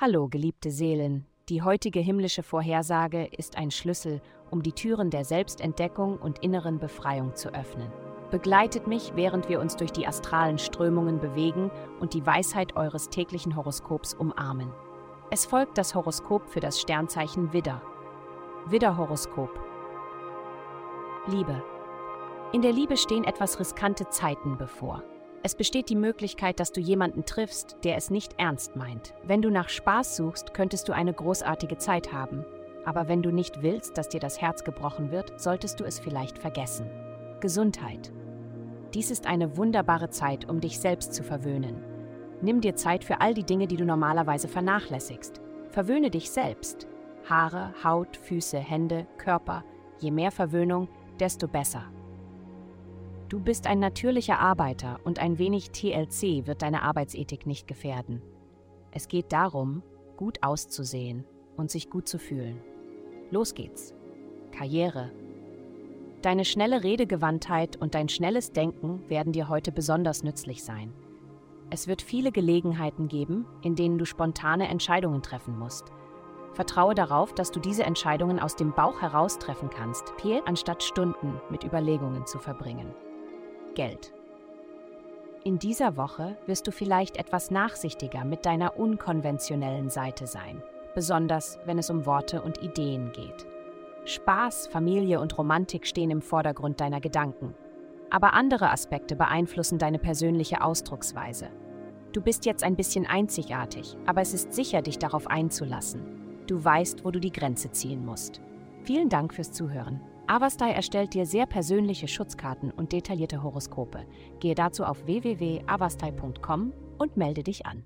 Hallo, geliebte Seelen. Die heutige himmlische Vorhersage ist ein Schlüssel, um die Türen der Selbstentdeckung und inneren Befreiung zu öffnen. Begleitet mich, während wir uns durch die astralen Strömungen bewegen und die Weisheit eures täglichen Horoskops umarmen. Es folgt das Horoskop für das Sternzeichen Widder. Widderhoroskop. Liebe. In der Liebe stehen etwas riskante Zeiten bevor. Es besteht die Möglichkeit, dass du jemanden triffst, der es nicht ernst meint. Wenn du nach Spaß suchst, könntest du eine großartige Zeit haben. Aber wenn du nicht willst, dass dir das Herz gebrochen wird, solltest du es vielleicht vergessen. Gesundheit. Dies ist eine wunderbare Zeit, um dich selbst zu verwöhnen. Nimm dir Zeit für all die Dinge, die du normalerweise vernachlässigst. Verwöhne dich selbst. Haare, Haut, Füße, Hände, Körper. Je mehr Verwöhnung, desto besser. Du bist ein natürlicher Arbeiter und ein wenig TLC wird deine Arbeitsethik nicht gefährden. Es geht darum, gut auszusehen und sich gut zu fühlen. Los geht's. Karriere. Deine schnelle Redegewandtheit und dein schnelles Denken werden dir heute besonders nützlich sein. Es wird viele Gelegenheiten geben, in denen du spontane Entscheidungen treffen musst. Vertraue darauf, dass du diese Entscheidungen aus dem Bauch heraus treffen kannst, anstatt Stunden mit Überlegungen zu verbringen. Geld. In dieser Woche wirst du vielleicht etwas nachsichtiger mit deiner unkonventionellen Seite sein, besonders wenn es um Worte und Ideen geht. Spaß, Familie und Romantik stehen im Vordergrund deiner Gedanken. Aber andere Aspekte beeinflussen deine persönliche Ausdrucksweise. Du bist jetzt ein bisschen einzigartig, aber es ist sicher, dich darauf einzulassen. Du weißt, wo du die Grenze ziehen musst. Vielen Dank fürs Zuhören. Avastai erstellt dir sehr persönliche Schutzkarten und detaillierte Horoskope. Gehe dazu auf www.avastai.com und melde dich an.